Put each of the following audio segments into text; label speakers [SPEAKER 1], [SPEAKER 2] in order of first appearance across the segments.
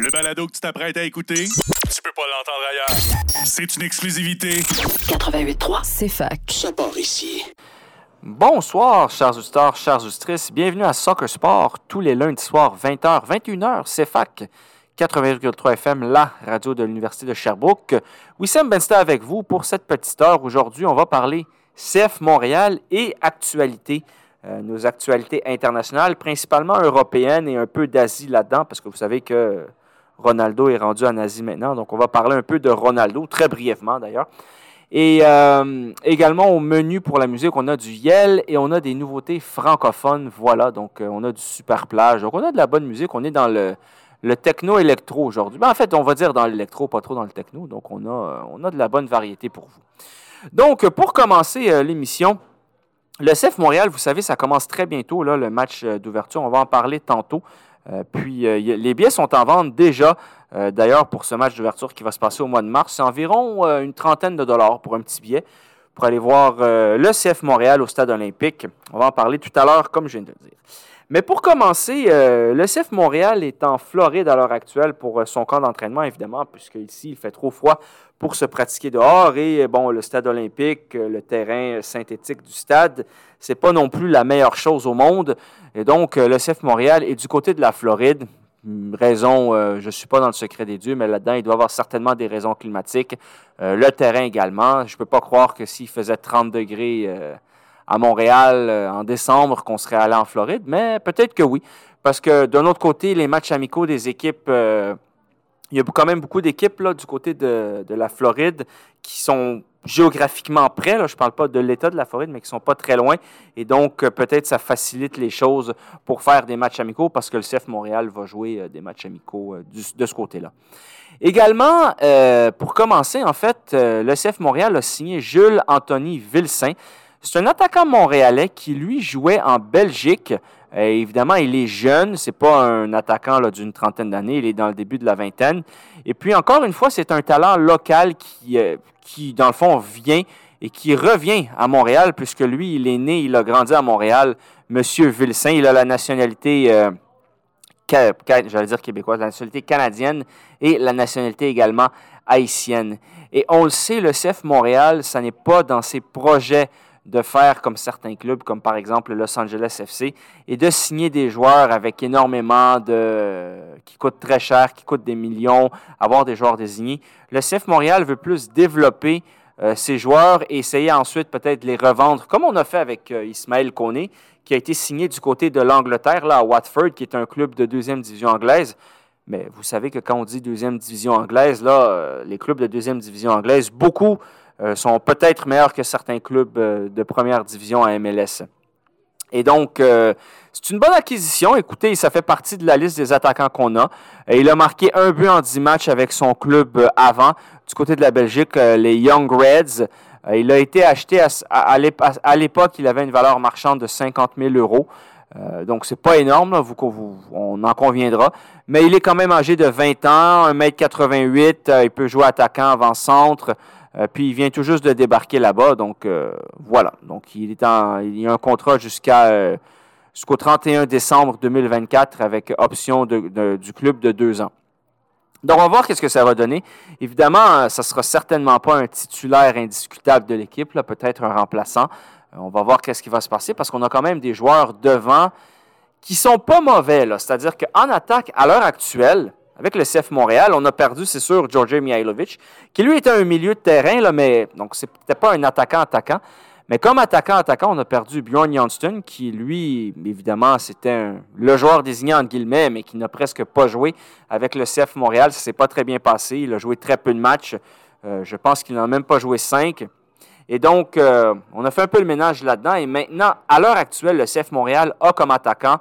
[SPEAKER 1] Le balado que tu t'apprêtes à écouter, tu peux pas l'entendre ailleurs. C'est une exclusivité.
[SPEAKER 2] 88.3, c'est fac.
[SPEAKER 3] Ça part ici.
[SPEAKER 4] Bonsoir, chers auditeurs, chères auditrices. Bienvenue à Soccer Sport, tous les lundis soirs, 20h, 21h, CFAC, 80,3 FM, la radio de l'Université de Sherbrooke. Wissam Bensta avec vous pour cette petite heure. Aujourd'hui, on va parler CF Montréal et actualité. Euh, nos actualités internationales, principalement européennes et un peu d'Asie là-dedans, parce que vous savez que Ronaldo est rendu en Asie maintenant. Donc, on va parler un peu de Ronaldo, très brièvement d'ailleurs. Et euh, également au menu pour la musique, on a du Yel et on a des nouveautés francophones. Voilà, donc euh, on a du super plage. Donc on a de la bonne musique. On est dans le, le techno-électro aujourd'hui. Ben, en fait, on va dire dans l'électro, pas trop dans le techno. Donc on a, a de la bonne variété pour vous. Donc pour commencer l'émission, le CF Montréal, vous savez, ça commence très bientôt, là, le match euh, d'ouverture. On va en parler tantôt. Euh, puis euh, les billets sont en vente déjà, d'ailleurs, pour ce match d'ouverture qui va se passer au mois de mars. C'est environ une trentaine de dollars pour un petit billet pour aller voir le CF Montréal au stade olympique. On va en parler tout à l'heure, comme je viens de le dire. Mais pour commencer, le CF Montréal est en Floride à l'heure actuelle pour son camp d'entraînement, évidemment, puisque ici, il fait trop froid pour se pratiquer dehors. Et bon, le stade olympique, le terrain synthétique du stade, c'est pas non plus la meilleure chose au monde. Et donc, le CF Montréal est du côté de la Floride. Raison, euh, je ne suis pas dans le secret des dieux, mais là-dedans, il doit y avoir certainement des raisons climatiques. Euh, le terrain également. Je ne peux pas croire que s'il faisait 30 degrés euh, à Montréal en décembre, qu'on serait allé en Floride, mais peut-être que oui. Parce que d'un autre côté, les matchs amicaux des équipes il y a quand même beaucoup d'équipes du côté de, la Floride qui sont géographiquement près. je ne parle pas de l'État de la Floride, mais qui ne sont pas très loin. Et donc, euh, peut-être ça facilite les choses pour faire des matchs amicaux parce que le CF Montréal va jouer euh, des matchs amicaux euh, de ce côté-là. Également, pour commencer, en fait, le CF Montréal a signé Jules Anthony Vilsain. C'est un attaquant montréalais qui, lui, jouait en Belgique euh, évidemment, il est jeune, c'est pas un attaquant d'une trentaine d'années, il est dans le début de la vingtaine. Et puis, encore une fois, c'est un talent local qui, euh, qui, dans le fond, vient et qui revient à Montréal, puisque lui, il est né, il a grandi à Montréal. Monsieur Vilsain, il a la nationalité, euh, j'allais dire québécoise, la nationalité canadienne et la nationalité également haïtienne. Et on le sait, le CF Montréal, ça n'est pas dans ses projets de faire comme certains clubs, comme par exemple Los Angeles FC, et de signer des joueurs avec énormément de... qui coûtent très cher, qui coûtent des millions, avoir des joueurs désignés. Le CF Montréal veut plus développer euh, ces joueurs et essayer ensuite peut-être de les revendre, comme on a fait avec euh, Ismaël Koné, qui a été signé du côté de l'Angleterre, là, à Watford, qui est un club de deuxième division anglaise. Mais vous savez que quand on dit deuxième division anglaise, là, euh, les clubs de deuxième division anglaise, beaucoup sont peut-être meilleurs que certains clubs euh, de première division à MLS. Et donc, euh, c'est une bonne acquisition. Écoutez, ça fait partie de la liste des attaquants qu'on a. il a marqué un but en 10 matchs avec son club avant. Du côté de la Belgique, les Young Reds. il a été acheté à, l'époque, il avait une valeur marchande de 50 000 euros. donc, c'est pas énorme, vous, on en conviendra. Mais il est quand même âgé de 20 ans, 1m88. il peut jouer attaquant avant-centre. Euh, puis il vient tout juste de débarquer là-bas. Donc euh, voilà. Donc il, est en, il y a un contrat jusqu'à euh, jusqu'au 31 décembre 2024 avec option du club de deux ans. Donc, on va voir qu'est-ce que ça va donner. Évidemment, ça sera certainement pas un titulaire indiscutable de l'équipe, peut-être un remplaçant. On va voir qu'est-ce qui va se passer parce qu'on a quand même des joueurs devant qui sont pas mauvais. C'est-à-dire qu'en attaque, à l'heure actuelle, avec le CF Montréal, on a perdu, c'est sûr, George Mihailovic, qui lui était un milieu de terrain, mais donc c'était pas un attaquant-attaquant. Mais comme attaquant-attaquant, on a perdu Bjorn Johnston, qui lui, évidemment, c'était le joueur désigné entre guillemets, mais qui n'a presque pas joué avec le CF Montréal. Ça s'est pas très bien passé. Il a joué très peu de matchs. Euh, je pense qu'il n'a même pas joué cinq. Et donc, euh, on a fait un peu le ménage là-dedans. Et maintenant, à l'heure actuelle, le CF Montréal a comme attaquant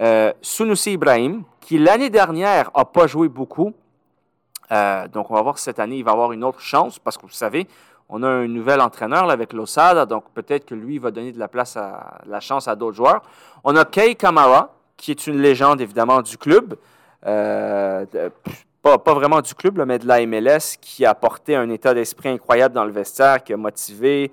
[SPEAKER 4] euh, Sunusi Ibrahim, qui l'année dernière n'a pas joué beaucoup. Euh, donc, on va voir si cette année, il va avoir une autre chance, parce que vous savez, on a un nouvel entraîneur avec Losada, donc peut-être que lui va donner de la place à la chance à d'autres joueurs. On a Kei Kamara, qui est une légende évidemment du club. Euh, pas, vraiment du club, mais de la MLS, qui a apporté un état d'esprit incroyable dans le vestiaire, qui a motivé,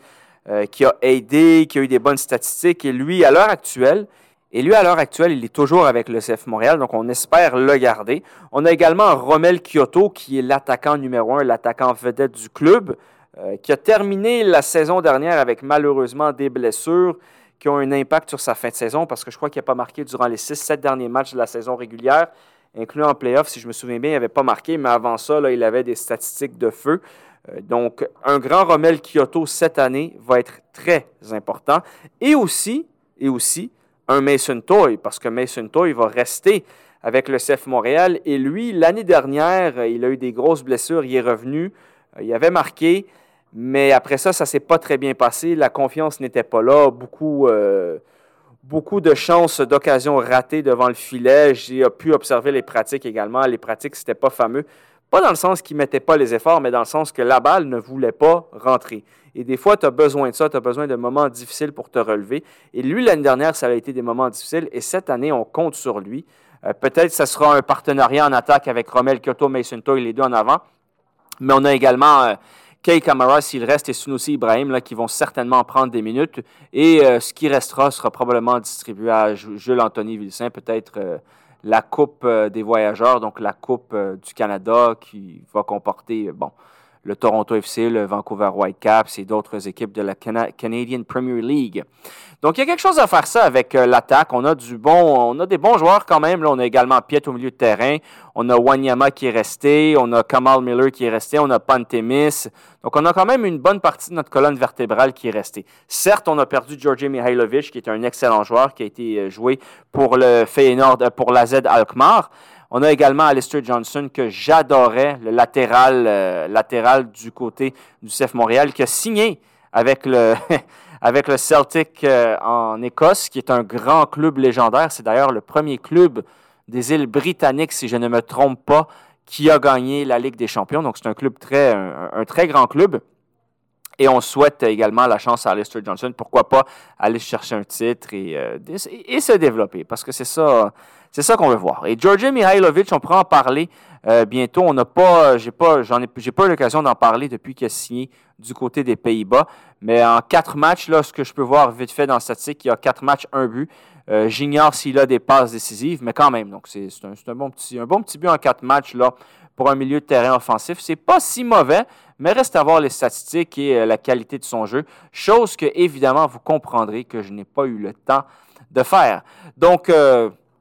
[SPEAKER 4] qui a aidé, qui a eu des bonnes statistiques. Et lui, à l'heure actuelle, Et lui, à l'heure actuelle, il est toujours avec le CF Montréal, donc on espère le garder. On a également Romel Kyoto, qui est l'attaquant numéro un, l'attaquant vedette du club, euh, qui a terminé la saison dernière avec malheureusement des blessures qui ont un impact sur sa fin de saison, parce que je crois qu'il n'a pas marqué durant les 6-7 derniers matchs de la saison régulière, incluant en playoff, si je me souviens bien, il n'avait pas marqué, mais avant ça, il avait des statistiques de feu. Euh, donc, un grand Romel Kyoto cette année va être très important. Et aussi, et aussi, un Mason Toy, parce que Mason Toy va rester avec le CF Montréal. Et lui, l'année dernière, il a eu des grosses blessures, il est revenu, euh, il avait marqué, mais après ça, ça s'est pas très bien passé. La confiance n'était pas là. Beaucoup, euh, beaucoup de chances, d'occasions ratées devant le filet. J'ai pu observer les pratiques également. Les pratiques, ce n'était pas fameux. Pas dans le sens qu'il ne mettait pas les efforts, mais dans le sens que la balle ne voulait pas rentrer. Et des fois, tu as besoin de ça, tu as besoin de moments difficiles pour te relever. Et lui, l'année dernière, ça a été des moments difficiles. Et cette année, on compte sur lui. Euh, peut-être que ce sera un partenariat en attaque avec Romel Kyoto, Mason Toy, les deux en avant. Mais on a également euh, Kay Kamara, s'il reste, et Sunusi Ibrahim, là, qui vont certainement prendre des minutes. Et euh, ce qui restera sera probablement distribué à Jules Anthony Vilsain, peut-être la Coupe euh, des voyageurs, donc la Coupe euh, du Canada qui va comporter, bon, le Toronto FC, le Vancouver Whitecaps et d'autres équipes de la Canadian Premier League. Donc, il y a quelque chose à faire ça avec euh, l'attaque. On a du bon, on a des bons joueurs quand même. On a également Piet au milieu de terrain. On a Wanyama qui est resté. On a Kamal Miller qui est resté. On a Pantemis. Donc, on a quand même une bonne partie de notre colonne vertébrale qui est restée. Certes, on a perdu Georgi Mihailovic, qui est un excellent joueur, qui a été euh, joué pour le Feyenoord, euh, pour la Z Alkmaar. On a également Alistair Johnson que j'adorais, le latéral, euh, latéral du côté du CF Montréal, qui a signé avec le, Celtic euh, en Écosse, qui est un grand club légendaire. C'est d'ailleurs le premier club des îles britanniques, si je ne me trompe pas, qui a gagné la Ligue des Champions. Donc c'est un club très, grand club. Et on souhaite également la chance à Alistair Johnson. Pourquoi pas aller chercher un titre et, euh, et se développer, parce que c'est ça c'est ça qu'on veut voir. Et Georgi Mihailovic, on pourra en parler euh, bientôt. On n'a pas, j'ai pas, j'en ai, j'ai pas eu l'occasion d'en parler depuis qu'il a signé du côté des Pays-Bas. Mais en quatre matchs, là, ce que je peux voir vite fait dans la statistique, il y a quatre matchs, un but. Euh, j'ignore s'il a des passes décisives, mais quand même. Donc c'est, un, un, bon petit, un bon petit but en quatre matchs là pour un milieu de terrain offensif. C'est pas si mauvais, mais reste à voir les statistiques et euh, la qualité de son jeu. Chose que évidemment vous comprendrez que je n'ai pas eu le temps de faire. Donc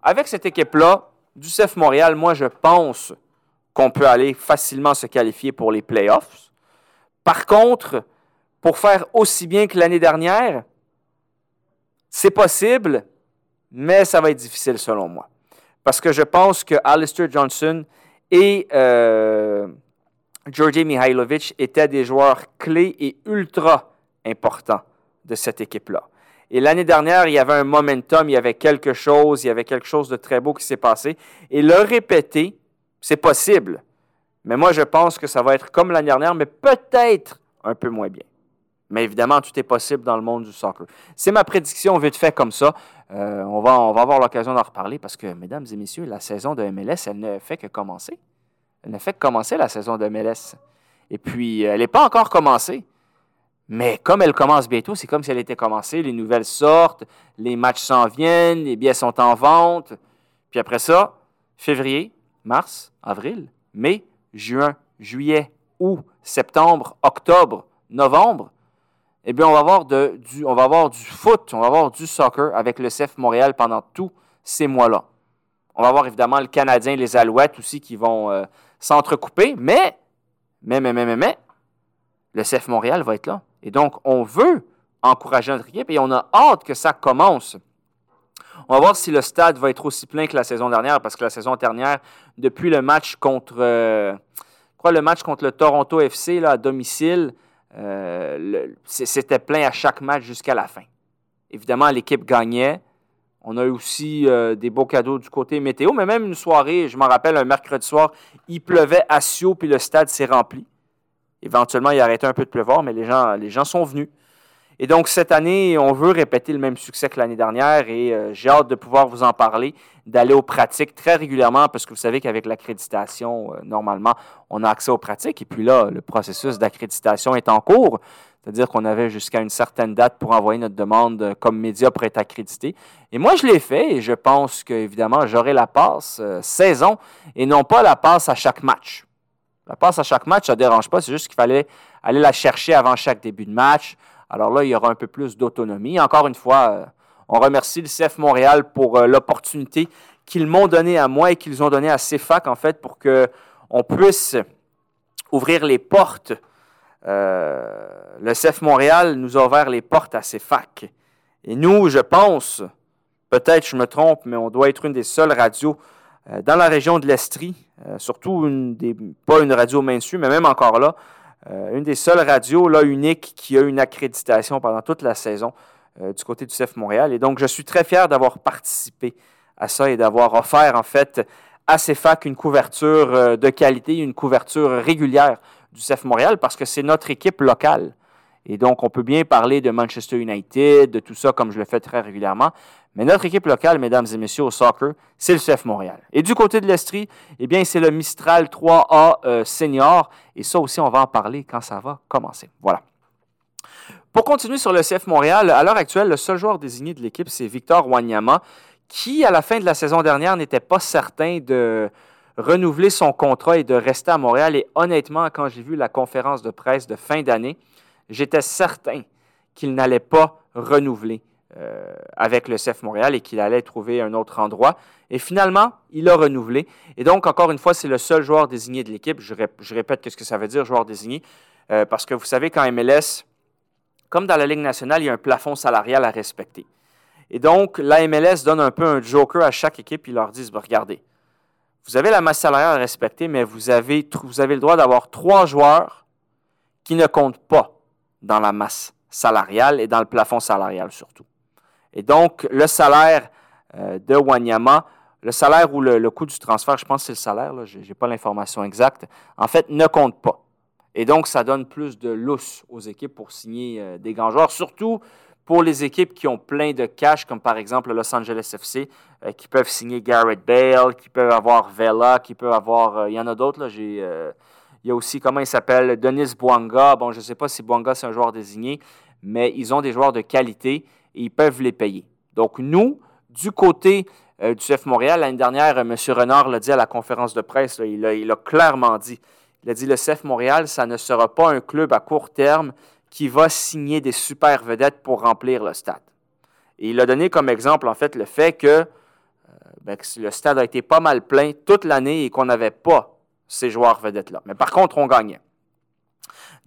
[SPEAKER 4] avec cette équipe-là, du CF Montréal, moi, je pense qu'on peut aller facilement se qualifier pour les playoffs. Par contre, pour faire aussi bien que l'année dernière, c'est possible, mais ça va être difficile selon moi. Parce que je pense que Alistair Johnson et euh, Georgi Mihailovic étaient des joueurs clés et ultra importants de cette équipe-là. Et l'année dernière, il y avait un momentum, il y avait quelque chose, il y avait quelque chose de très beau qui s'est passé. Et le répéter, c'est possible. Mais moi, je pense que ça va être comme l'année dernière, mais peut-être un peu moins bien. Mais évidemment, tout est possible dans le monde du soccer. C'est ma prédiction vite fait comme ça. Euh, on, va, on va avoir l'occasion d'en reparler parce que, mesdames et messieurs, la saison de MLS, elle ne fait que commencer. Elle ne fait que commencer la saison de MLS. Et puis, elle n'est pas encore commencée. Mais comme elle commence bientôt, c'est comme si elle était commencée. Les nouvelles sortent, les matchs s'en viennent, les billets sont en vente. Puis après ça, février, mars, avril, mai, juin, juillet, août, septembre, octobre, novembre, eh bien, on va avoir, du foot, on va avoir du soccer avec le CF Montréal pendant tous ces mois-là. On va avoir évidemment le Canadien, les Alouettes aussi qui vont euh, s'entrecouper, mais, mais, mais, mais, mais, mais, le CF Montréal va être là. Et donc, on veut encourager notre équipe et on a hâte que ça commence. On va voir si le stade va être aussi plein que la saison dernière, parce que la saison dernière, depuis le match contre, euh, le match contre le Toronto FC à domicile, euh, c'était plein à chaque match jusqu'à la fin. Évidemment, l'équipe gagnait. On a eu aussi euh, des beaux cadeaux du côté météo, mais même une soirée, je m'en rappelle, un mercredi soir, il pleuvait à Sio, puis le stade s'est rempli. Éventuellement, il a arrêté un peu de pleuvoir, mais les gens, les gens sont venus. Et donc, cette année, on veut répéter le même succès que l'année dernière et euh, j'ai hâte de pouvoir vous en parler, d'aller aux pratiques très régulièrement parce que vous savez qu'avec l'accréditation, euh, normalement, on a accès aux pratiques. Et puis là, le processus d'accréditation est en cours. C'est-à-dire qu'on avait jusqu'à une certaine date pour envoyer notre demande euh, comme média pour être accrédité. Et moi, je l'ai fait et je pense qu'évidemment, j'aurai la passe saison et non pas la passe à chaque match. La passe à chaque match, ça ne dérange pas. C'est juste qu'il fallait aller la chercher avant chaque début de match alors là, il y aura un peu plus d'autonomie. Encore une fois, euh, on remercie le CF Montréal pour euh, l'opportunité qu'ils m'ont donnée à moi et qu'ils ont donnée à CFAC, en fait, pour qu'on puisse ouvrir les portes. Euh, le CF Montréal nous a ouvert les portes à CFAC. Et nous, je pense, peut-être je me trompe, mais on doit être une des seules radios dans la région de l'Estrie, surtout une des, pas une radio mainstream, mais même encore là, euh, une des seules radios là, uniques qui a une accréditation pendant toute la saison euh, du côté du CF Montréal. Et donc, je suis très fier d'avoir participé à ça et d'avoir offert, en fait, à CFAC une couverture euh, de qualité, une couverture régulière du CF Montréal parce que c'est notre équipe locale. Et donc, on peut bien parler de Manchester United, de tout ça, comme je le fais très régulièrement. Mais notre équipe locale, mesdames et messieurs, au soccer, c'est le CF Montréal. Et du côté de l'Estrie, eh bien, c'est le Mistral 3A euh, senior. Et ça aussi, on va en parler quand ça va commencer. Voilà. Pour continuer sur le CF Montréal, à l'heure actuelle, le seul joueur désigné de l'équipe, c'est Victor Wanyama, qui, à la fin de la saison dernière, n'était pas certain de renouveler son contrat et de rester à Montréal. Et honnêtement, quand j'ai vu la conférence de presse de fin d'année, j'étais certain qu'il n'allait pas renouveler euh, avec le CF Montréal et qu'il allait trouver un autre endroit. Et finalement, il a renouvelé. Et donc, encore une fois, c'est le seul joueur désigné de l'équipe. Je, répète ce que ça veut dire, joueur désigné, euh, parce que vous savez qu'en MLS, comme dans la Ligue nationale, il y a un plafond salarial à respecter. Et donc, la MLS donne un peu un joker à chaque équipe. Ils leur disent, regardez, vous avez la masse salariale à respecter, mais vous avez le droit d'avoir trois joueurs qui ne comptent pas dans la masse salariale et dans le plafond salarial surtout. Et donc, le salaire euh, de Wanyama, le salaire ou le, coût du transfert, je pense que c'est le salaire, je n'ai pas l'information exacte, en fait, ne compte pas. Et donc, ça donne plus de lousse aux équipes pour signer euh, des grands joueurs, surtout pour les équipes qui ont plein de cash, comme par exemple Los Angeles FC, euh, qui peuvent signer Garrett Bale, qui peuvent avoir Vela, qui peuvent avoir. il y en a d'autres, il y a aussi, comment il s'appelle, Denis Bouanga. Bon, je ne sais pas si Bouanga, c'est un joueur désigné, mais ils ont des joueurs de qualité ils peuvent les payer. Donc, nous, du côté euh, du CF Montréal, l'année dernière, M. Renard l'a dit à la conférence de presse, il, a, clairement dit, il a dit, le CF Montréal, ça ne sera pas un club à court terme qui va signer des super vedettes pour remplir le stade. Et il a donné comme exemple, en fait, le fait que, euh, ben, que le stade a été pas mal plein toute l'année et qu'on n'avait pas ces joueurs vedettes-là. Mais par contre, on gagnait.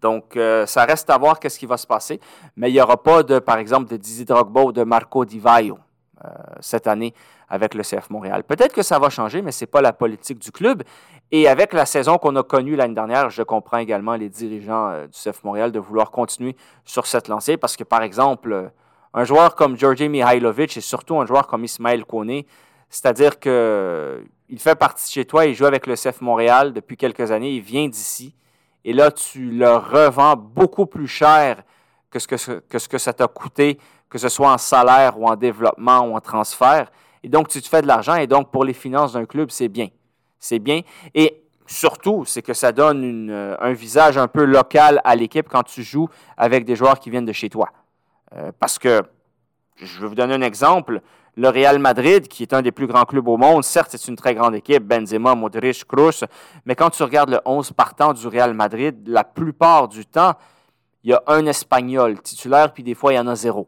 [SPEAKER 4] Donc, euh, ça reste à voir qu'est-ce qui va se passer. Mais il n'y aura pas, de, par exemple, de Dizzy Drogba ou de Marco Di Vaio euh, cette année avec le CF Montréal. Peut-être que ça va changer, mais ce n'est pas la politique du club. Et avec la saison qu'on a connue l'année dernière, je comprends également les dirigeants euh, du CF Montréal de vouloir continuer sur cette lancée parce que, par exemple, un joueur comme Georgi Mihailovic et surtout un joueur comme Ismaël Kone, c'est-à-dire que il fait partie de chez toi, il joue avec le CF Montréal depuis quelques années, il vient d'ici, et là, tu le revends beaucoup plus cher que ce que, que, ça t'a coûté, que ce soit en salaire ou en développement ou en transfert. Et donc, tu te fais de l'argent, et donc, pour les finances d'un club, c'est bien. C'est bien. Et surtout, c'est que ça donne euh, un visage un peu local à l'équipe quand tu joues avec des joueurs qui viennent de chez toi. Euh, parce que, je vais vous donner un exemple le Real Madrid, qui est un des plus grands clubs au monde, certes, c'est une très grande équipe, Benzema, Modric, Kroos, mais quand tu regardes le 11 partant du Real Madrid, la plupart du temps, il y a un Espagnol titulaire, puis des fois, il y en a zéro.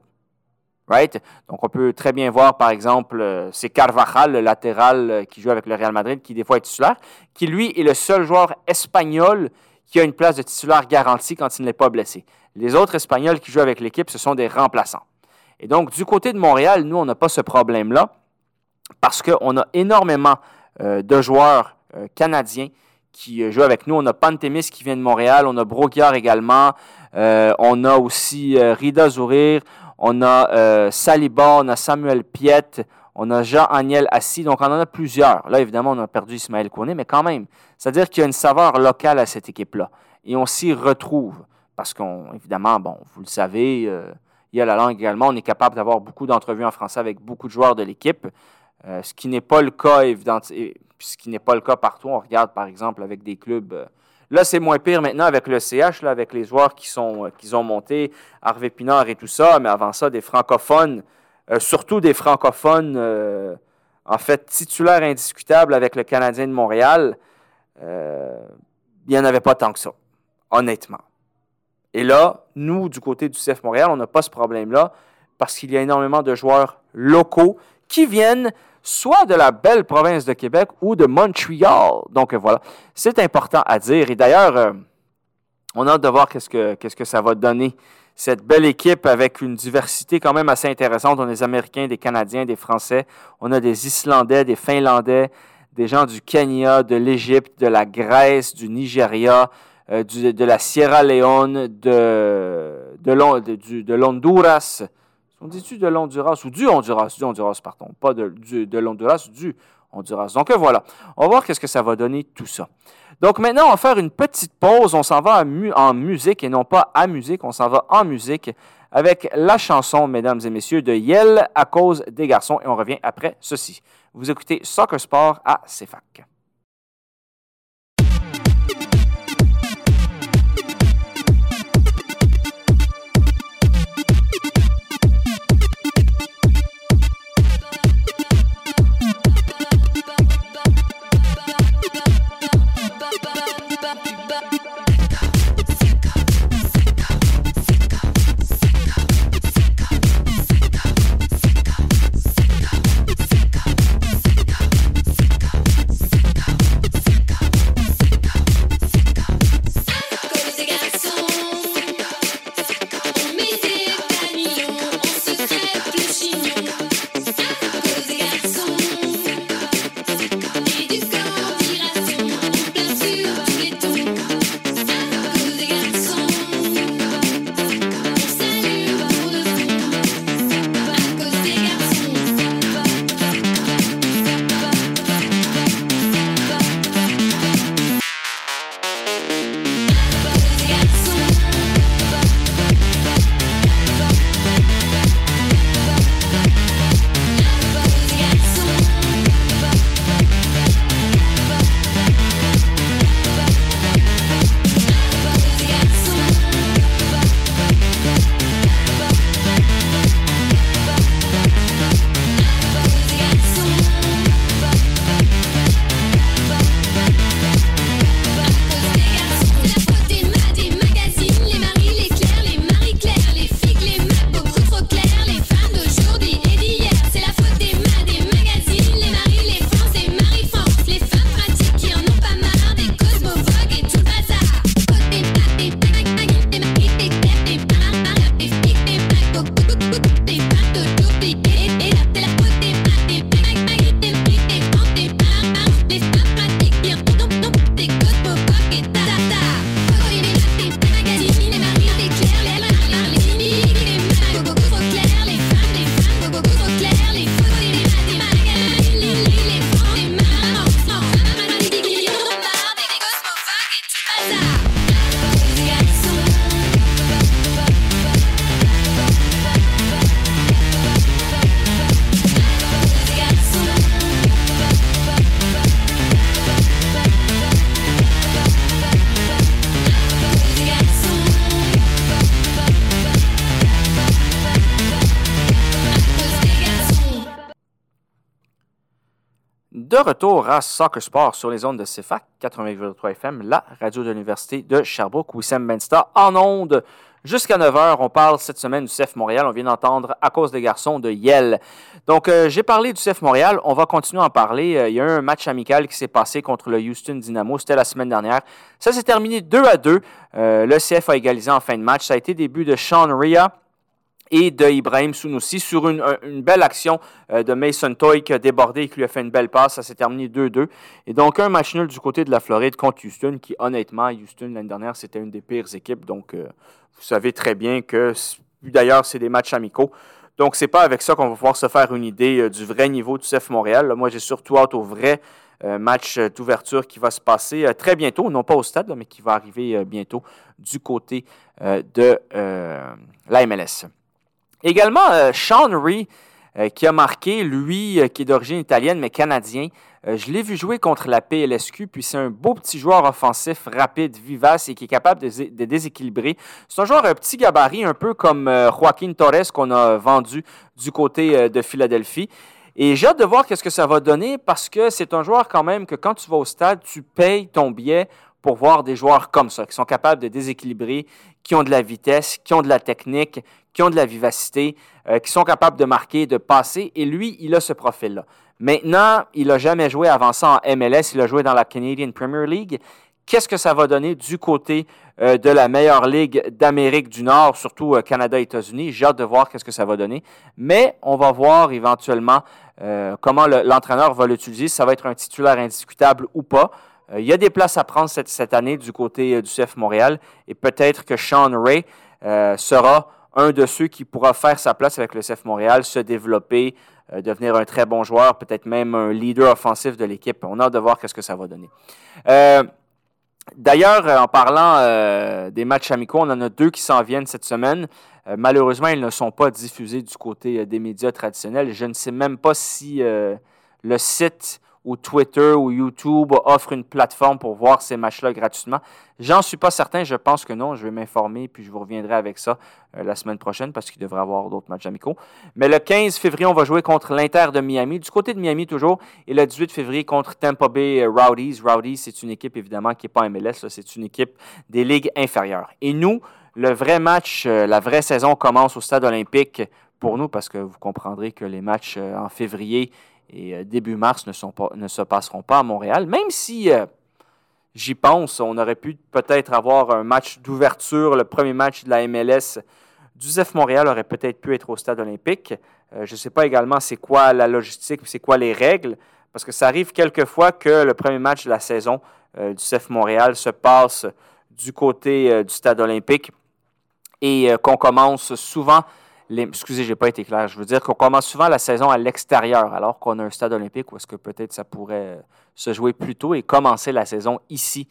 [SPEAKER 4] Right? Donc, on peut très bien voir, par exemple, euh, c'est Carvajal, le latéral euh, qui joue avec le Real Madrid, qui des fois est titulaire, qui lui est le seul joueur espagnol qui a une place de titulaire garantie quand il n'est pas blessé. Les autres Espagnols qui jouent avec l'équipe, ce sont des remplaçants. Et donc, du côté de Montréal, nous, on n'a pas ce problème-là parce qu'on a énormément euh, de joueurs euh, canadiens qui euh, jouent avec nous. On a Pantémis qui vient de Montréal, on a Broguiard également, on a aussi Rida Zourir, on a Saliba, on a Samuel Piet, on a Jean-Aniel Assis, donc on en a plusieurs. Là, évidemment, on a perdu Ismaël Kone, mais quand même, c'est-à-dire qu'il y a une saveur locale à cette équipe-là. Et on s'y retrouve parce qu'on, évidemment, bon, vous le savez, il y a la langue également. On est capable d'avoir beaucoup d'entrevues en français avec beaucoup de joueurs de l'équipe, ce qui n'est pas le cas, ce qui n'est pas le cas partout. On regarde, par exemple, avec des clubs Là, c'est moins pire maintenant avec le CH, là, avec les joueurs qui, sont, euh, qui ont monté, Harvey Pinard et tout ça, mais avant ça, des francophones, euh, surtout des francophones, euh, en fait, titulaires indiscutables avec le Canadien de Montréal, il n'y en avait pas tant que ça, honnêtement. Et là, nous, du côté du CF Montréal, on n'a pas ce problème-là parce qu'il y a énormément de joueurs locaux qui viennent soit de la belle province de Québec ou de Montréal. Donc voilà, c'est important à dire. Et d'ailleurs, euh, on a hâte de voir qu'est-ce que, ça va donner. Cette belle équipe avec une diversité quand même assez intéressante. On a des Américains, des Canadiens, des Français. On a des Islandais, des Finlandais, des gens du Kenya, de l'Égypte, de la Grèce, du Nigeria, euh, de la Sierra Leone, de, de, l'Honduras. On dit-tu de l'Honduras ou du Honduras? Du Honduras, pardon. Pas de, de l'Honduras, du Honduras. Donc euh, voilà. On va voir qu'est-ce que ça va donner tout ça. Donc maintenant, on va faire une petite pause. On s'en va en musique et non pas à musique. On s'en va en musique avec la chanson, mesdames et messieurs, de Yel à cause des garçons. Et on revient après ceci. Vous écoutez Soccer Sport à CFAC. Retour à Soccer Sport sur les ondes de CFAC 80,3 FM, la radio de l'Université de Sherbrooke. Wissam Bensta en ondes jusqu'à 9h. On parle cette semaine du CF Montréal. On vient d'entendre à cause des garçons de Yale. Donc, euh, j'ai parlé du CF Montréal. On va continuer à en parler. Euh, il y a eu un match amical qui s'est passé contre le Houston Dynamo. C'était la semaine dernière. Ça s'est terminé 2 à 2. Euh, le CF a égalisé en fin de match. Ça a été début de Sean Ria et de Ibrahim Sunoussi sur une, belle action euh, de Mason Toy qui a débordé et qui lui a fait une belle passe. Ça s'est terminé 2-2. Et donc, un match nul du côté de la Floride contre Houston, qui honnêtement, Houston l'année dernière, c'était une des pires équipes. Donc, euh, vous savez très bien que, d'ailleurs, c'est des matchs amicaux. Donc, c'est pas avec ça qu'on va pouvoir se faire une idée euh, du vrai niveau du CF Montréal. moi, j'ai surtout hâte au vrai match d'ouverture qui va se passer très bientôt, non pas au stade, mais qui va arriver bientôt du côté de la MLS. Également, euh, Sean Ree, euh, qui a marqué, lui, qui est d'origine italienne, mais canadien. je l'ai vu jouer contre la PLSQ, puis c'est un beau petit joueur offensif, rapide, vivace et qui est capable de, de déséquilibrer. C'est un joueur un petit gabarit, un peu comme Joaquin Torres qu'on a vendu du côté de Philadelphie. Et j'ai hâte de voir qu'est-ce que ça va donner parce que c'est un joueur quand même que quand tu vas au stade, tu payes ton billet pour voir des joueurs comme ça, qui sont capables de déséquilibrer, qui ont de la vitesse, qui ont de la technique, qui ont de la vivacité, euh, qui sont capables de marquer, de passer. Et lui, il a ce profil-là. Maintenant, il n'a jamais joué avant ça en MLS, il a joué dans la Canadian Premier League. Qu'est-ce que ça va donner du côté euh, de la meilleure ligue d'Amérique du Nord, surtout euh, Canada États-Unis? J'ai hâte de voir qu'est-ce que ça va donner. Mais on va voir éventuellement comment l'entraîneur va l'utiliser. Ça va être un titulaire indiscutable ou pas. Euh, il y a des places à prendre cette, année du côté euh, du CF Montréal et peut-être que Sean Ray euh, sera un de ceux qui pourra faire sa place avec le CF Montréal, se développer, devenir un très bon joueur, peut-être même un leader offensif de l'équipe. On a hâte de voir ce que ça va donner. D'ailleurs, en parlant des matchs amicaux, on en a deux qui s'en viennent cette semaine. malheureusement, ils ne sont pas diffusés du côté des médias traditionnels. Je ne sais même pas si le site ou Twitter ou YouTube offre une plateforme pour voir ces matchs-là gratuitement. J'en suis pas certain, je pense que non. Je vais m'informer puis je vous reviendrai avec ça euh, la semaine prochaine parce qu'il devrait y avoir d'autres matchs amicaux. Mais le 15 février, on va jouer contre l'Inter de Miami, du côté de Miami toujours, et le 18 février contre Tampa Bay Rowdies. Rowdies, c'est une équipe évidemment qui n'est pas MLS, c'est une équipe des ligues inférieures. Et nous, le vrai match, euh, la vraie saison commence au stade olympique pour nous parce que vous comprendrez que les matchs euh, en février et euh, début mars ne, se passeront pas à Montréal, même si euh, j'y pense, on aurait pu peut-être avoir un match d'ouverture, le premier match de la MLS du ZEF Montréal aurait peut-être pu être au stade olympique. Euh, je ne sais pas également c'est quoi la logistique, c'est quoi les règles, parce que ça arrive quelquefois que le premier match de la saison du CF Montréal se passe du côté du stade olympique. Et qu'on commence souvent les, excusez, j'ai pas été clair. Je veux dire qu'on commence souvent la saison à l'extérieur, alors qu'on a un stade olympique où est-ce que peut-être ça pourrait se jouer plus tôt et commencer la saison ici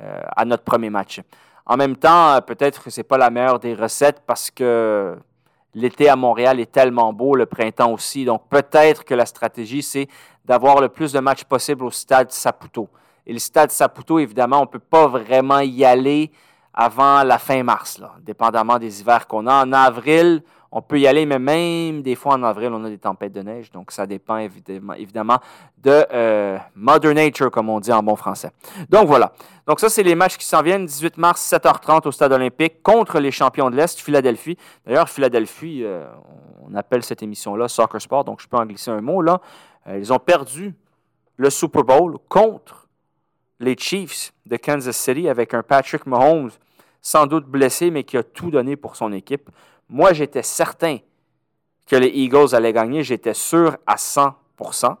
[SPEAKER 4] euh, à notre premier match. En même temps, peut-être que c'est pas la meilleure des recettes parce que l'été à Montréal est tellement beau, le printemps aussi. Donc peut-être que la stratégie, c'est d'avoir le plus de matchs possible au stade Saputo. Et le stade Saputo, évidemment, on ne peut pas vraiment y aller avant la fin mars, dépendamment des hivers qu'on a. En avril, on peut y aller, mais même des fois en avril, on a des tempêtes de neige. Donc, ça dépend évidemment, de euh, Mother Nature, comme on dit en bon français. Donc, voilà. Donc, ça, c'est les matchs qui s'en viennent. 18 mars, 7h30 au Stade olympique contre les champions de l'Est, Philadelphie. D'ailleurs, Philadelphie, euh, on appelle cette émission-là Soccer Sport, donc je peux en glisser un mot là. Euh, ils ont perdu le Super Bowl contre les Chiefs de Kansas City avec un Patrick Mahomes sans doute blessé, mais qui a tout donné pour son équipe. Moi, j'étais certain que les Eagles allaient gagner. J'étais sûr à 100%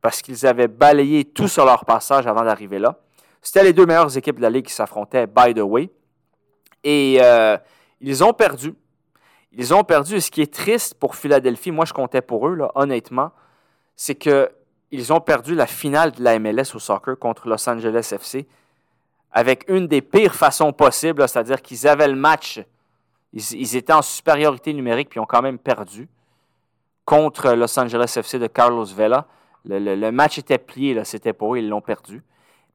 [SPEAKER 4] parce qu'ils avaient balayé tout sur leur passage avant d'arriver là. C'était les deux meilleures équipes de la Ligue qui s'affrontaient, by the way. Et euh, ils ont perdu. Ils ont perdu. Et ce qui est triste pour Philadelphie, moi je comptais pour eux, là, honnêtement, c'est qu'ils ont perdu la finale de la MLS au soccer contre Los Angeles FC avec une des pires façons possibles, c'est-à-dire qu'ils avaient le match ils, étaient en supériorité numérique puis ont quand même perdu contre Los Angeles FC de Carlos Vela. Le, match était plié, c'était pour eux, ils l'ont perdu.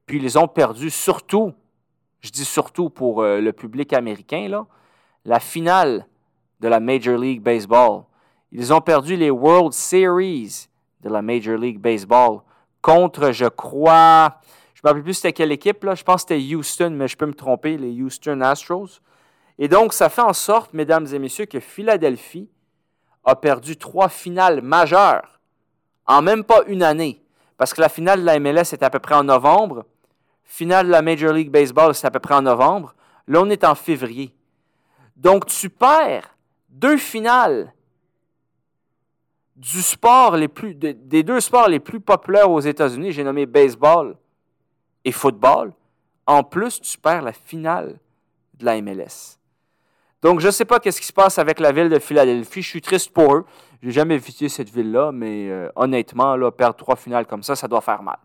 [SPEAKER 4] Puis ils ont perdu surtout, je dis surtout pour euh, le public américain, là, la finale de la Major League Baseball. Ils ont perdu les World Series de la Major League Baseball contre, je crois, je ne me rappelle plus c'était quelle équipe, là. je pense que c'était Houston, mais je peux me tromper, les Houston Astros. Et donc, ça fait en sorte, mesdames et messieurs, que Philadelphie a perdu trois finales majeures en même pas une année. Parce que la finale de la MLS est à peu près en novembre. Finale de la Major League Baseball, c'est à peu près en novembre. Là, on est en février. Donc, tu perds deux finales du sport les plus, des deux sports les plus populaires aux États-Unis. J'ai nommé baseball et football. En plus, tu perds la finale de la MLS. Donc, je ne sais pas qu'est-ce qui se passe avec la ville de Philadelphie. Je suis triste pour eux. Je n'ai jamais visité cette ville-là, mais euh, honnêtement, là, perdre trois finales comme ça, ça doit faire mal.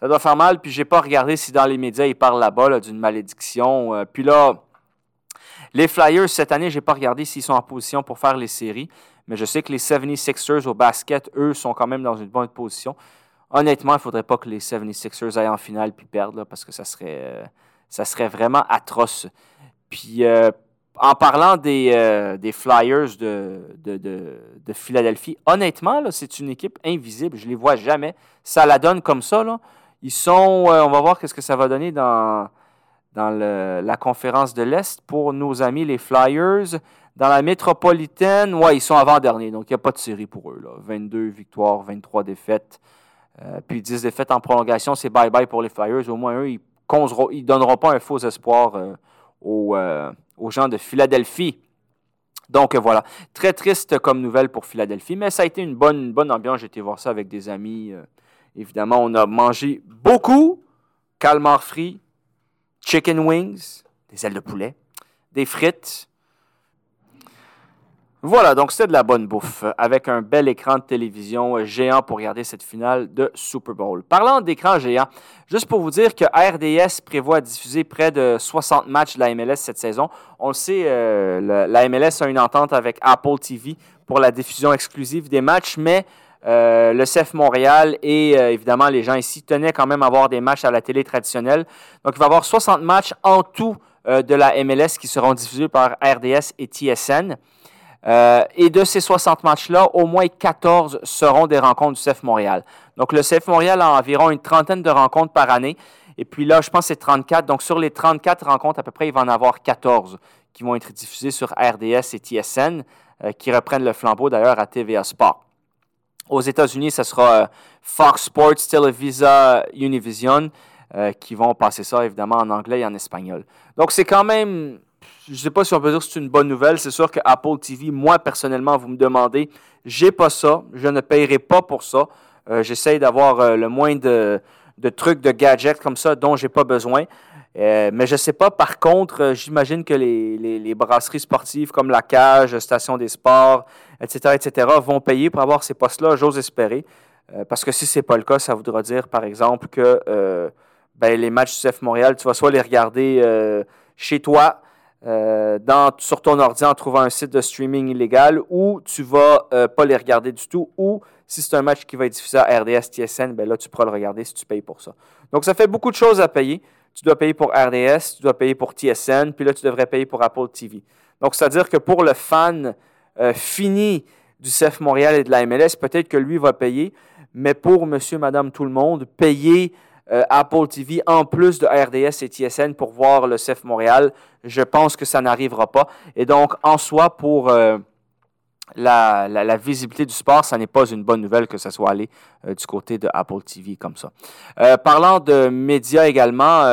[SPEAKER 4] Ça doit faire mal, puis je n'ai pas regardé si dans les médias, ils parlent là-bas d'une malédiction. Euh, puis là, Les Flyers, cette année, je n'ai pas regardé s'ils sont en position pour faire les séries, mais je sais que les 76ers au basket, eux, sont quand même dans une bonne position. Honnêtement, il ne faudrait pas que les 76ers aillent en finale puis perdent, parce que ça serait, euh, ça serait vraiment atroce. Puis, en parlant des, euh, Flyers de, de, de, Philadelphie, honnêtement, c'est une équipe invisible. Je ne les vois jamais. Ça la donne comme ça. Là. Ils sont. on va voir ce que ça va donner dans, dans la conférence de l'Est pour nos amis les Flyers. Dans la métropolitaine, ouais, ils sont avant-dernier, donc il n'y a pas de série pour eux. Là. 22 victoires, 23 défaites. Euh, puis 10 défaites en prolongation, c'est bye-bye pour les Flyers. Au moins, eux, ils ne donneront pas un faux espoir euh, euh, aux, gens de Philadelphie. Donc voilà, très triste comme nouvelle pour Philadelphie, mais ça a été une bonne, ambiance. J'ai été voir ça avec des amis. évidemment, on a mangé beaucoup, calmar free, chicken wings, des ailes de poulet, des frites, voilà, donc c'était de la bonne bouffe, avec un bel écran de télévision géant pour regarder cette finale de Super Bowl. Parlant d'écran géant, juste pour vous dire que RDS prévoit diffuser près de 60 matchs de la MLS cette saison. On le sait, euh, la MLS a une entente avec Apple TV pour la diffusion exclusive des matchs, mais euh, le CF Montréal et euh, évidemment les gens ici tenaient quand même à avoir des matchs à la télé traditionnelle. Donc il va y avoir 60 matchs en tout de la MLS qui seront diffusés par RDS et TSN. Euh, et de ces 60 matchs-là, au moins 14 seront des rencontres du CF Montréal. Donc le CF Montréal a environ une trentaine de rencontres par année. Et puis là, je pense que c'est 34. Donc sur les 34 rencontres, à peu près, il va en avoir 14 qui vont être diffusées sur RDS et TSN, euh, qui reprennent le flambeau d'ailleurs à TVA Sport. Aux États-Unis, ce sera euh, Fox Sports, Televisa, Univision, qui vont passer ça évidemment en anglais et en espagnol. Donc c'est quand même je ne sais pas si on peut dire que c'est une bonne nouvelle. C'est sûr que Apple TV, moi personnellement, vous me demandez, j'ai pas ça, je ne paierai pas pour ça. Euh, j'essaye d'avoir euh, le moins de, trucs, de gadgets comme ça dont j'ai pas besoin. Euh, mais je ne sais pas, par contre, j'imagine que les, brasseries sportives comme la cage, Station des sports, etc., etc., vont payer pour avoir ces postes-là, j'ose espérer. parce que si ce n'est pas le cas, ça voudra dire, par exemple, que ben, les matchs du CF Montréal, tu vas soit les regarder chez toi, euh, dans, sur ton ordi en trouvant un site de streaming illégal ou tu vas euh, pas les regarder du tout ou si c'est un match qui va être diffusé à RDS TSN, ben là tu pourras le regarder si tu payes pour ça. Donc ça fait beaucoup de choses à payer. Tu dois payer pour RDS, tu dois payer pour TSN, puis là tu devrais payer pour Apple TV. Donc c'est-à-dire que pour le fan euh, fini du CF Montréal et de la MLS, peut-être que lui va payer, mais pour monsieur, madame, tout le monde, payer euh, Apple TV en plus de RDS et TSN pour voir le CF Montréal. Je pense que ça n'arrivera pas. Et donc, en soi, pour euh, la, visibilité du sport, ça n'est pas une bonne nouvelle que ça soit allé euh, du côté de Apple TV comme ça. parlant de médias également,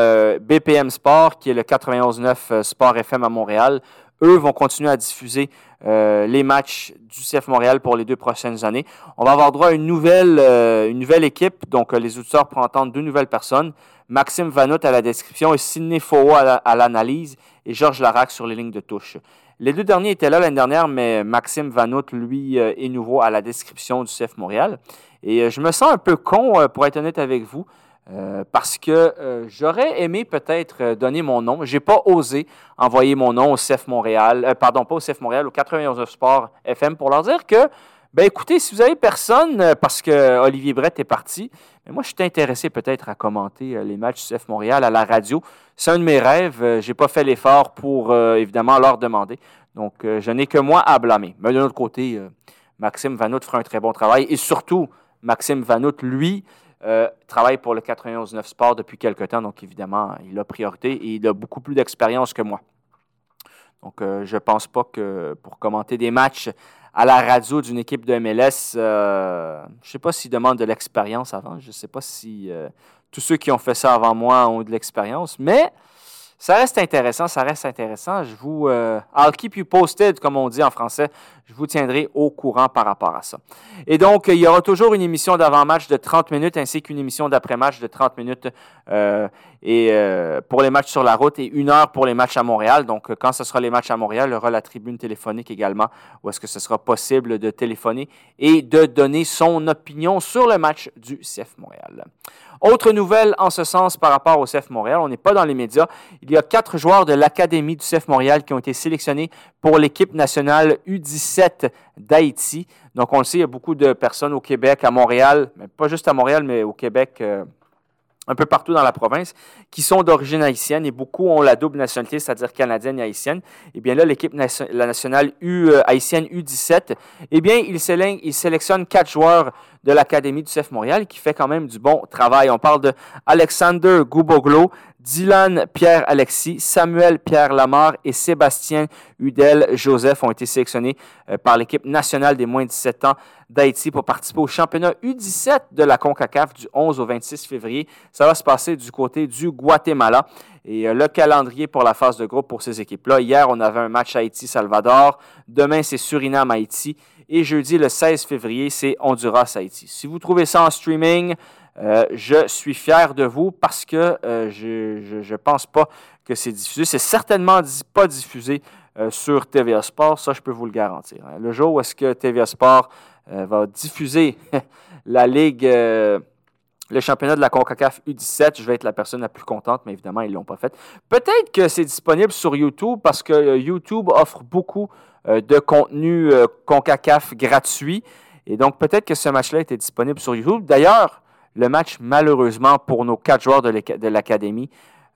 [SPEAKER 4] BPM Sport, qui est le 91.9 Sport FM à Montréal, eux vont continuer à diffuser euh, les matchs du CF Montréal pour les deux prochaines années. On va avoir droit à une nouvelle, euh, équipe. Donc, euh, les auditeurs pourront entendre deux nouvelles personnes. Maxime Vanout à la description et Sidney Faux à l'analyse et Georges Larac sur les lignes de touche. Les deux derniers étaient là l'année dernière, mais Maxime Vanout, lui, est nouveau à la description du CF Montréal. Et je me sens un peu con, pour être honnête avec vous. Euh, parce que euh, j'aurais aimé peut-être euh, donner mon nom. J'ai pas osé envoyer mon nom au CF Montréal, pardon, pas au CF Montréal, au 91 Sport FM pour leur dire que, ben écoutez, si vous avez personne, parce que Olivier Brett est parti, mais moi je suis intéressé peut-être à commenter les matchs du CF Montréal à la radio. C'est un de mes rêves. J'ai pas fait l'effort pour évidemment leur demander. Donc je n'ai que moi à blâmer. Mais d'un autre côté, Maxime Vanout fera un très bon travail et surtout Maxime Vanout, lui, euh, travaille pour le 91-9 Sport depuis quelques temps, donc évidemment, il a priorité et il a beaucoup plus d'expérience que moi. Donc, euh, je ne pense pas que pour commenter des matchs à la radio d'une équipe de MLS, euh, je ne sais pas s'il demande de l'expérience avant. Je ne sais pas si tous ceux qui ont fait ça avant moi ont de l'expérience, mais ça reste intéressant, ça reste intéressant. Je vous, euh, I'll keep you posted, comme on dit en français. Je vous tiendrai au courant par rapport à ça. Et donc, il y aura toujours une émission d'avant-match de 30 minutes ainsi qu'une émission d'après-match de 30 minutes euh, et, euh, pour les matchs sur la route et une heure pour les matchs à Montréal. Donc, quand ce sera les matchs à Montréal, il y aura la tribune téléphonique également où est-ce que ce sera possible de téléphoner et de donner son opinion sur le match du CF Montréal. Autre nouvelle en ce sens par rapport au CF Montréal, on n'est pas dans les médias. Il il y a quatre joueurs de l'Académie du CF Montréal qui ont été sélectionnés pour l'équipe nationale U17 d'Haïti. Donc, on le sait, il y a beaucoup de personnes au Québec, à Montréal, mais pas juste à Montréal, mais au Québec, euh, un peu partout dans la province, qui sont d'origine haïtienne et beaucoup ont la double nationalité, c'est-à-dire canadienne et haïtienne. Eh bien là, l'équipe nationale euh, haïtienne U17, eh bien, il, sélectionne quatre joueurs de l'Académie du CF Montréal qui fait quand même du bon travail. On parle de Alexander Gouboglo, Dylan Pierre-Alexis, Samuel Pierre Lamar et Sébastien Hudel Joseph ont été sélectionnés euh, par l'équipe nationale des moins de 17 ans d'Haïti pour participer au championnat U17 de la CONCACAF du 11 au 26 février. Ça va se passer du côté du Guatemala. Et euh, le calendrier pour la phase de groupe pour ces équipes-là. Hier, on avait un match Haïti-Salvador. Demain, c'est Suriname-Haïti. Et jeudi, le 16 février, c'est Honduras-Haïti. Si vous trouvez ça en streaming, euh, je suis fier de vous parce que euh, je ne pense pas que c'est diffusé. C'est certainement pas diffusé euh, sur TVA Sport, ça je peux vous le garantir. Hein. Le jour où est-ce que TVA Sport va diffuser la Ligue, le championnat de la CONCACAF U17, je vais être la personne la plus contente, mais évidemment, ils ne l'ont pas fait. Peut-être que c'est disponible sur YouTube parce que YouTube offre beaucoup de contenu CONCACAF gratuit. Et donc, peut-être que ce match-là était disponible sur YouTube. D'ailleurs, le match, malheureusement, pour nos quatre joueurs de l'Académie,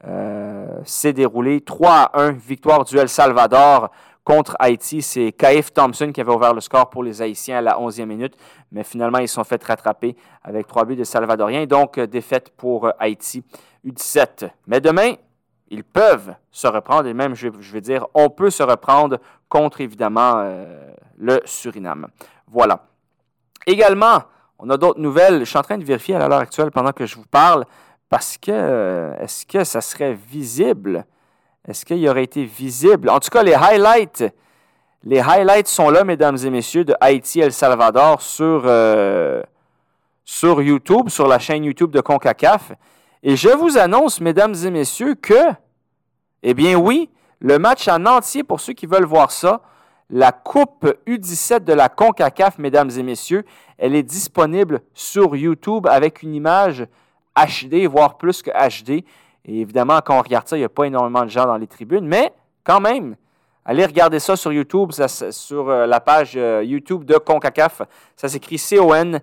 [SPEAKER 4] euh, s'est déroulé 3 à 1, victoire du El Salvador contre Haïti. C'est Kaif Thompson qui avait ouvert le score pour les Haïtiens à la 11e minute, mais finalement, ils sont fait rattraper avec trois buts de Salvadoriens. Donc, euh, défaite pour euh, Haïti U17. Mais demain, ils peuvent se reprendre, et même, je, vais dire, on peut se reprendre contre, évidemment, le Suriname. Voilà. Également, on a d'autres nouvelles. Je suis en train de vérifier à l'heure actuelle pendant que je vous parle parce que euh, est-ce que ça serait visible? Est-ce qu'il aurait été visible? En tout cas, les highlights, les highlights sont là, mesdames et messieurs, de Haïti El Salvador sur, euh, sur YouTube, sur la chaîne YouTube de CONCACAF. Et je vous annonce, mesdames et messieurs, que, eh bien oui, le match en entier, pour ceux qui veulent voir ça, la Coupe U17 de la CONCACAF, mesdames et messieurs, elle est disponible sur YouTube avec une image HD, voire plus que HD. Et évidemment, quand on regarde ça, il n'y a pas énormément de gens dans les tribunes, mais quand même, allez regarder ça sur YouTube, sur euh, la page euh, YouTube de CONCACAF. Ça s'écrit C-O-N-C-A-C-A-F.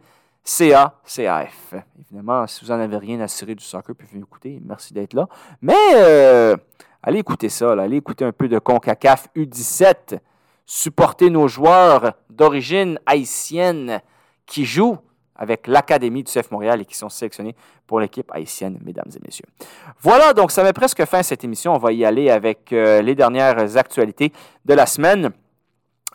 [SPEAKER 4] Évidemment, si vous n'en avez rien à cirer du soccer, puis venir écouter, merci d'être là. Mais euh, allez écouter ça, allez écouter un peu de CONCACAF U17. Supporter nos joueurs d'origine haïtienne qui jouent avec l'Académie du CF Montréal et qui sont sélectionnés pour l'équipe haïtienne, mesdames et messieurs. Voilà, donc ça met presque fin à cette émission. On va y aller avec euh, les dernières actualités de la semaine.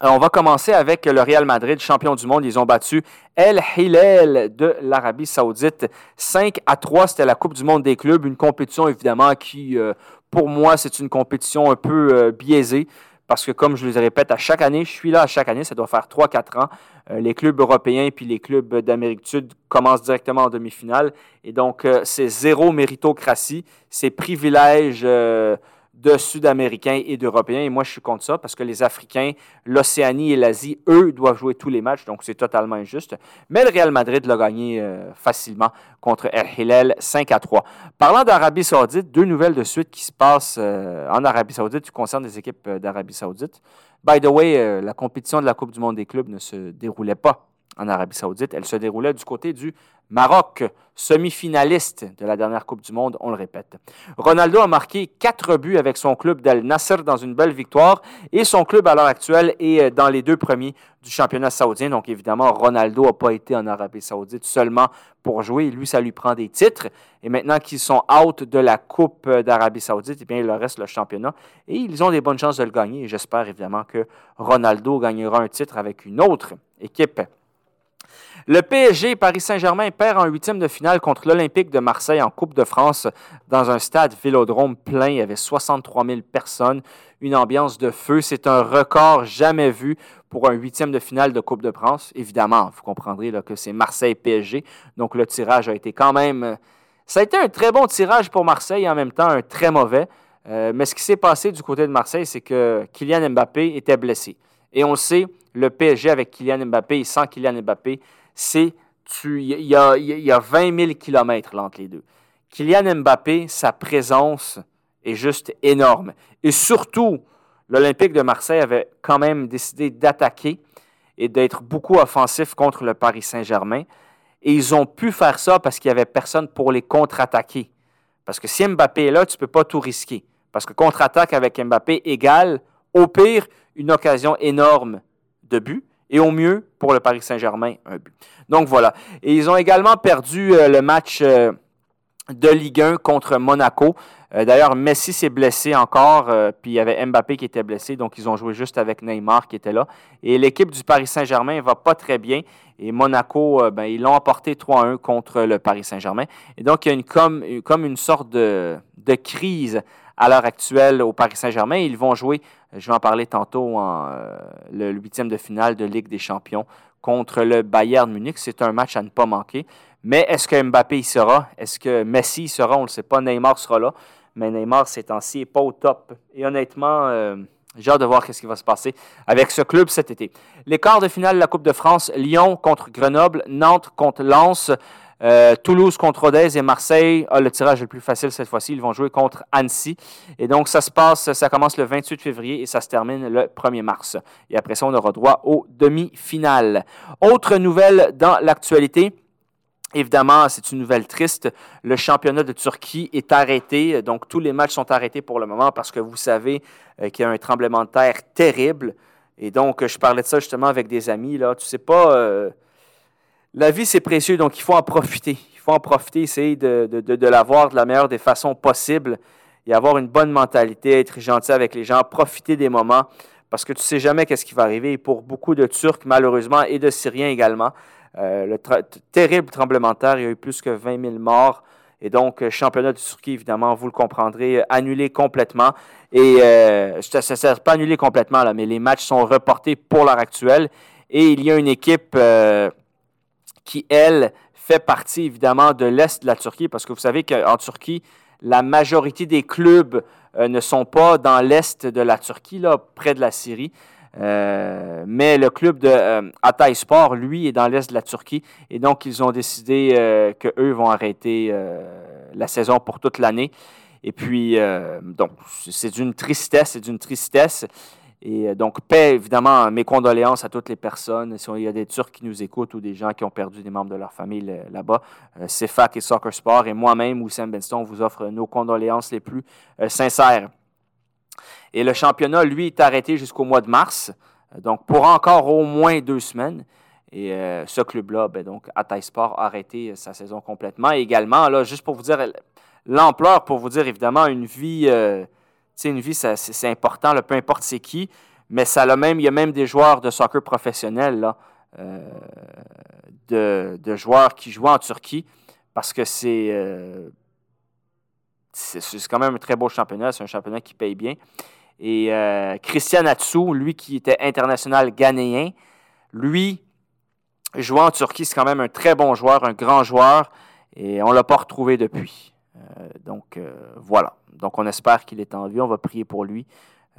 [SPEAKER 4] Euh, on va commencer avec le Real Madrid, champion du monde. Ils ont battu El Hilal de l'Arabie Saoudite. 5 à 3, c'était la Coupe du monde des clubs. Une compétition, évidemment, qui, euh, pour moi, c'est une compétition un peu biaisée parce que comme je le répète à chaque année, je suis là à chaque année, ça doit faire 3-4 ans. Euh, les clubs européens puis les clubs d'Amérique du Sud commencent directement en demi-finale. Et donc, euh, c'est zéro méritocratie, c'est privilège euh, de Sud-Américains et d'Européens. Et moi, je suis contre ça parce que les Africains, l'Océanie et l'Asie, eux, doivent jouer tous les matchs. Donc, c'est totalement injuste. Mais le Real Madrid l'a gagné euh, facilement contre El Hilal 5 à 3. Parlant d'Arabie Saoudite, deux nouvelles de suite qui se passent euh, en Arabie Saoudite qui concernent des équipes euh, d'Arabie Saoudite. By the way, la compétition de la Coupe du Monde des clubs ne se déroulait pas en Arabie Saoudite. Elle se déroulait du côté du Maroc, semi-finaliste de la dernière Coupe du Monde, on le répète. Ronaldo a marqué quatre buts avec son club d'Al Nasser dans une belle victoire et son club à l'heure actuelle est euh, dans les deux premiers du championnat saoudien. Donc évidemment, Ronaldo n'a pas été en Arabie Saoudite seulement pour jouer. Lui, ça lui prend des titres. Et maintenant qu'ils sont out de la Coupe d'Arabie Saoudite, eh bien, il leur reste le championnat et ils ont des bonnes chances de le gagner. J'espère évidemment que Ronaldo gagnera un titre avec une autre équipe le PSG Paris Saint-Germain perd en huitième de finale contre l'Olympique de Marseille en Coupe de France dans un stade Vélodrome plein. Il y avait 63 000 personnes, une ambiance de feu. C'est un record jamais vu pour un huitième de finale de Coupe de France. Évidemment, vous comprendrez que c'est Marseille-PSG. Donc le tirage a été quand même... Ça a été un très bon tirage pour Marseille et en même temps un très mauvais. Euh, mais ce qui s'est passé du côté de Marseille, c'est que Kylian Mbappé était blessé. Et on le sait, le PSG avec Kylian Mbappé et sans Kylian Mbappé, c'est il y a, y a 20 000 kilomètres entre les deux. Kylian Mbappé, sa présence est juste énorme. Et surtout, l'Olympique de Marseille avait quand même décidé d'attaquer et d'être beaucoup offensif contre le Paris Saint-Germain. Et ils ont pu faire ça parce qu'il n'y avait personne pour les contre-attaquer. Parce que si Mbappé est là, tu ne peux pas tout risquer. Parce que contre-attaque avec Mbappé égale, au pire, une occasion énorme de but. Et au mieux, pour le Paris Saint-Germain, un but. Donc voilà. Et ils ont également perdu euh, le match euh, de Ligue 1 contre Monaco. Euh, d'ailleurs, Messi s'est blessé encore, puis il y avait Mbappé qui était blessé, donc ils ont joué juste avec Neymar qui était là. Et l'équipe du Paris Saint-Germain va pas très bien. Et Monaco, ben, ils l'ont emporté 3-1 contre le Paris Saint-Germain. Et donc, il y a une, comme, comme une sorte de, de crise à l'heure actuelle au Paris Saint-Germain. Ils vont jouer, je vais en parler tantôt, en le huitième de finale de Ligue des Champions contre le Bayern Munich. C'est un match à ne pas manquer. Mais est-ce que Mbappé y sera? Est-ce que Messi y sera? On ne le sait pas. Neymar sera là. Mais Neymar, ces temps-ci, n'est pas au top. Et honnêtement, euh, j'ai hâte de voir ce qui va se passer avec ce club cet été. Les quarts de finale de la Coupe de France, Lyon contre Grenoble, Nantes contre Lens. Euh, Toulouse contre Rodez et Marseille. Ah, le tirage le plus facile cette fois-ci. Ils vont jouer contre Annecy. Et donc, ça se passe, ça commence le 28 février et ça se termine le 1er mars. Et après ça, on aura droit aux demi-finales. Autre nouvelle dans l'actualité. Évidemment, c'est une nouvelle triste. Le championnat de Turquie est arrêté. Donc, tous les matchs sont arrêtés pour le moment parce que vous savez euh, qu'il y a un tremblement de terre terrible. Et donc, je parlais de ça justement avec des amis. Là. Tu sais pas. Euh, la vie, c'est précieux, donc il faut en profiter. Il faut en profiter, essayer de, de, l'avoir de la meilleure des façons possibles et avoir une bonne mentalité, être gentil avec les gens, profiter des moments, parce que tu ne sais jamais qu'est-ce qui va arriver. Et pour beaucoup de Turcs, malheureusement, et de Syriens également, euh, le terrible tremblement de terre, il y a eu plus que 20 000 morts. Et donc, euh, championnat de Turquie, évidemment, vous le comprendrez, annulé complètement. Et euh, ça ne sert pas annulé complètement, là, mais les matchs sont reportés pour l'heure actuelle. Et il y a une équipe qui, elle, fait partie évidemment de l'Est de la Turquie, parce que vous savez qu'en Turquie, la majorité des clubs euh, ne sont pas dans l'Est de la Turquie, là, près de la Syrie. Euh, mais le club de euh, Sport, lui, est dans l'est de la Turquie. Et donc, ils ont décidé euh, qu'eux vont arrêter la saison pour toute l'année. Et puis, donc, c'est d'une tristesse, c'est d'une tristesse. Et euh, donc, paix, évidemment, mes condoléances à toutes les personnes. Si il y a des Turcs qui nous écoutent ou des gens qui ont perdu des membres de leur famille là-bas, euh, CFAC et Soccer Sport et moi-même, Wissam Benston, vous offre nos condoléances les plus euh, sincères. Et le championnat, lui, est arrêté jusqu'au mois de mars, donc pour encore au moins deux semaines. Et ce club-là, ben, donc, Ataï Sport, a arrêté sa saison complètement. Et également, là, juste pour vous dire l'ampleur, pour vous dire évidemment, une vie sais, une vie, c'est important, peu importe c'est qui, mais ça a même, il y a même des joueurs de soccer professionnels, là, euh, de, joueurs qui jouent en Turquie, parce que euh, c'est quand même un très beau championnat, c'est un championnat qui paye bien. Et euh, Christian Atsou, lui qui était international ghanéen, lui, jouant en Turquie, c'est quand même un très bon joueur, un grand joueur, et on ne l'a pas retrouvé depuis. Donc voilà. Donc, on espère qu'il est en vie. On va prier pour lui.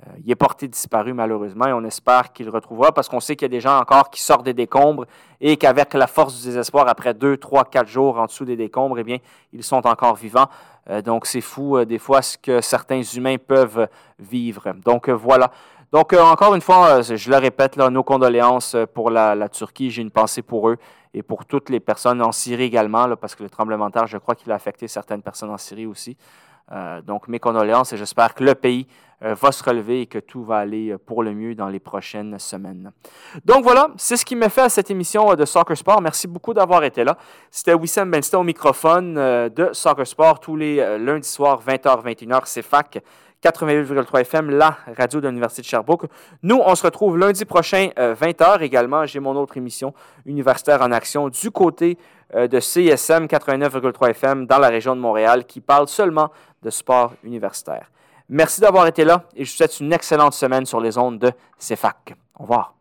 [SPEAKER 4] Euh, il est porté disparu, malheureusement, et on espère qu'il retrouvera parce qu'on sait qu'il y a des gens encore qui sortent des décombres et qu'avec la force du désespoir, après deux, trois, quatre jours en dessous des décombres, eh bien, ils sont encore vivants. Euh, donc, c'est fou, euh, des fois, ce que certains humains peuvent vivre. Donc, voilà. Donc, encore une fois, je le répète, nos condoléances pour la, Turquie. J'ai une pensée pour eux et pour toutes les personnes en Syrie également, parce que le tremblement de terre, je crois qu'il a affecté certaines personnes en Syrie aussi. Euh, donc, mes condoléances et j'espère que le pays euh, va se relever et que tout va aller euh, pour le mieux dans les prochaines semaines. Donc voilà, c'est ce qui me fait à cette émission de Soccer Sport. Merci beaucoup d'avoir été là. C'était Wissam Benston au microphone de Soccer Sport tous les lundis soirs, 20h-21h, c'est FAC. 88,3 FM, la radio de l'Université de Sherbrooke. Nous, on se retrouve lundi prochain, 20h également. J'ai mon autre émission universitaire en action du côté de CSM 89,3 FM dans la région de Montréal qui parle seulement de sport universitaire. Merci d'avoir été là et je vous souhaite une excellente semaine sur les ondes de CEFAC. Au revoir.